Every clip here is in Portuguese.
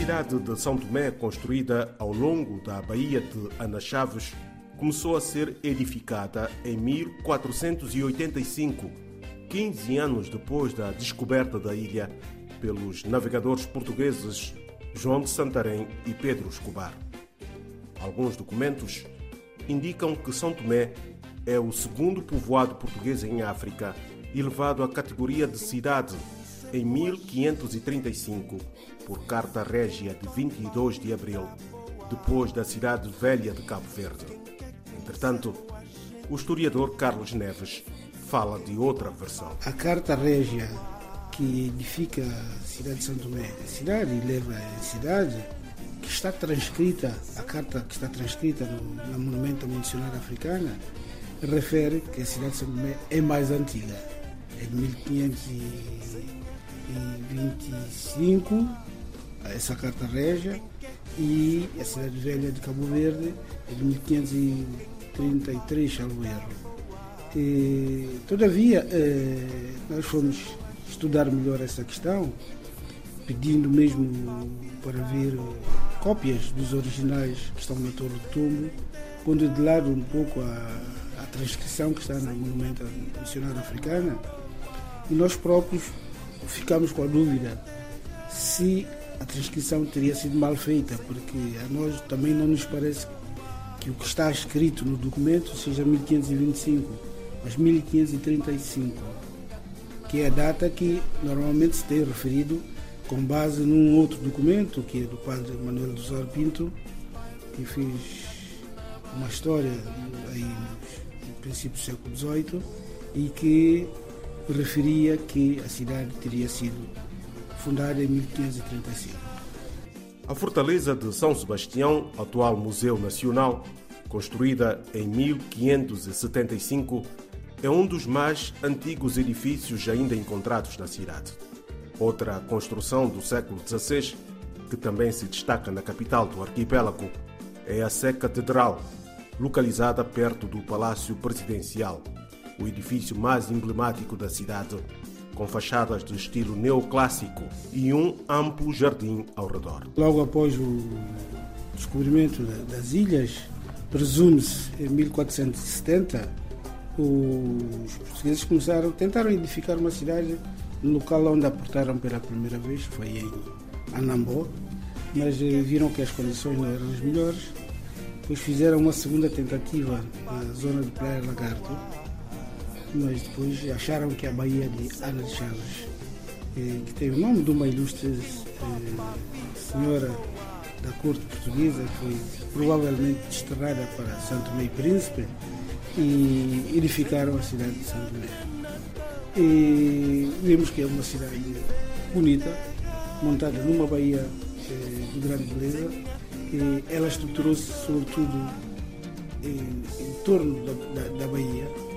cidade de São Tomé, construída ao longo da Baía de Ana Chaves, começou a ser edificada em 1485, 15 anos depois da descoberta da ilha pelos navegadores portugueses João de Santarém e Pedro Escobar. Alguns documentos indicam que São Tomé é o segundo povoado português em África, elevado à categoria de cidade em 1535 por Carta Régia de 22 de abril, depois da cidade velha de Cabo Verde. Entretanto, o historiador Carlos Neves fala de outra versão. A Carta Régia que edifica a cidade de Santo Tomé, a cidade e leva a cidade, que está transcrita, a carta que está transcrita no, no Monumento Africana, refere que a cidade de Santo Tomé é mais antiga, é de 1525, essa carta régia, e a cidade velha de Cabo Verde é de 1533, salvo erro. E, todavia, eh, nós fomos estudar melhor essa questão, pedindo mesmo para ver cópias dos originais que estão na Torre do Tumbo, pondo de lado um pouco a, a transcrição que está no Monumento Missionário Africana, e nós próprios ficamos com a dúvida se a transcrição teria sido mal feita, porque a nós também não nos parece que o que está escrito no documento seja 1525, mas 1535 que é a data que normalmente se tem referido com base num outro documento, que é do padre Manuel do Sor Pinto, que fez uma história aí no princípio do século XVIII e que referia que a cidade teria sido fundada em 1535. A fortaleza de São Sebastião, atual Museu Nacional, construída em 1575, é um dos mais antigos edifícios ainda encontrados na cidade. Outra construção do século XVI, que também se destaca na capital do arquipélago, é a Sé Catedral, localizada perto do Palácio Presidencial, o edifício mais emblemático da cidade, com fachadas de estilo neoclássico e um amplo jardim ao redor. Logo após o descobrimento das ilhas, presume-se em 1470, os portugueses começaram, tentaram edificar uma cidade no local onde aportaram pela primeira vez, foi em Anambó, mas viram que as condições não eram as melhores, depois fizeram uma segunda tentativa na zona de Praia Lagarto, mas depois acharam que a Baía de Ana de Chaves, que tem o nome de uma ilustre senhora da corte portuguesa, que foi provavelmente desterrada para Santo Meio Príncipe, e edificaram a cidade de São Tomé. E vimos que é uma cidade bonita, montada numa baía eh, de grande beleza. E ela estruturou-se sobretudo em, em torno da, da, da baía.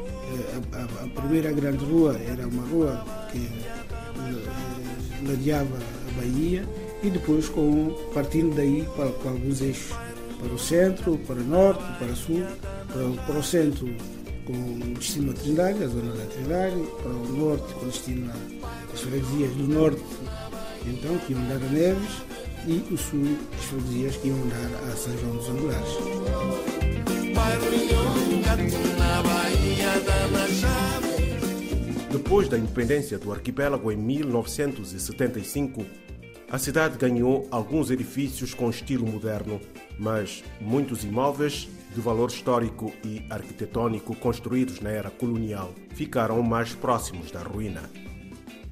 A, a, primeira grande rua era uma rua que eh, ladeava a baía e depois com, partindo daí para, para alguns eixos, para o centro, para o norte, para o sul, para, para o centro com destino a Trindade, a zona da Trindade, para o norte com destino às freguesias do norte, então, que iam dar a Neves, e o sul, as freguesias que iam dar a São João dos Angulares. Depois da independência do arquipélago em 1975, a cidade ganhou alguns edifícios com estilo moderno, mas muitos imóveis de valor histórico e arquitetônico construídos na era colonial ficaram mais próximos da ruína.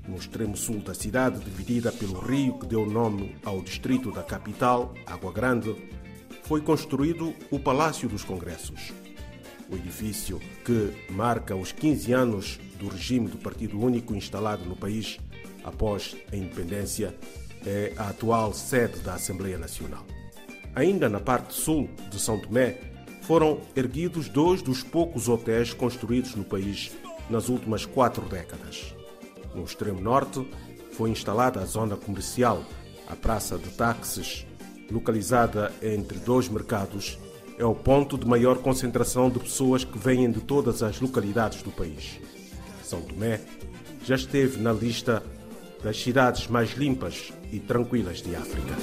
No extremo sul da cidade, dividida pelo rio que deu nome ao distrito da capital, Água Grande, foi construído o Palácio dos Congressos. O edifício, que marca os 15 anos do regime do Partido Único instalado no país após a independência, é a atual sede da Assembleia Nacional. Ainda na parte sul de São Tomé, foram erguidos dois dos poucos hotéis construídos no país nas últimas quatro décadas. No extremo norte, foi instalada a zona comercial, a Praça de Táxis, localizada entre dois mercados, é o ponto de maior concentração de pessoas que vêm de todas as localidades do país. São Tomé já esteve na lista das cidades mais limpas e tranquilas de África.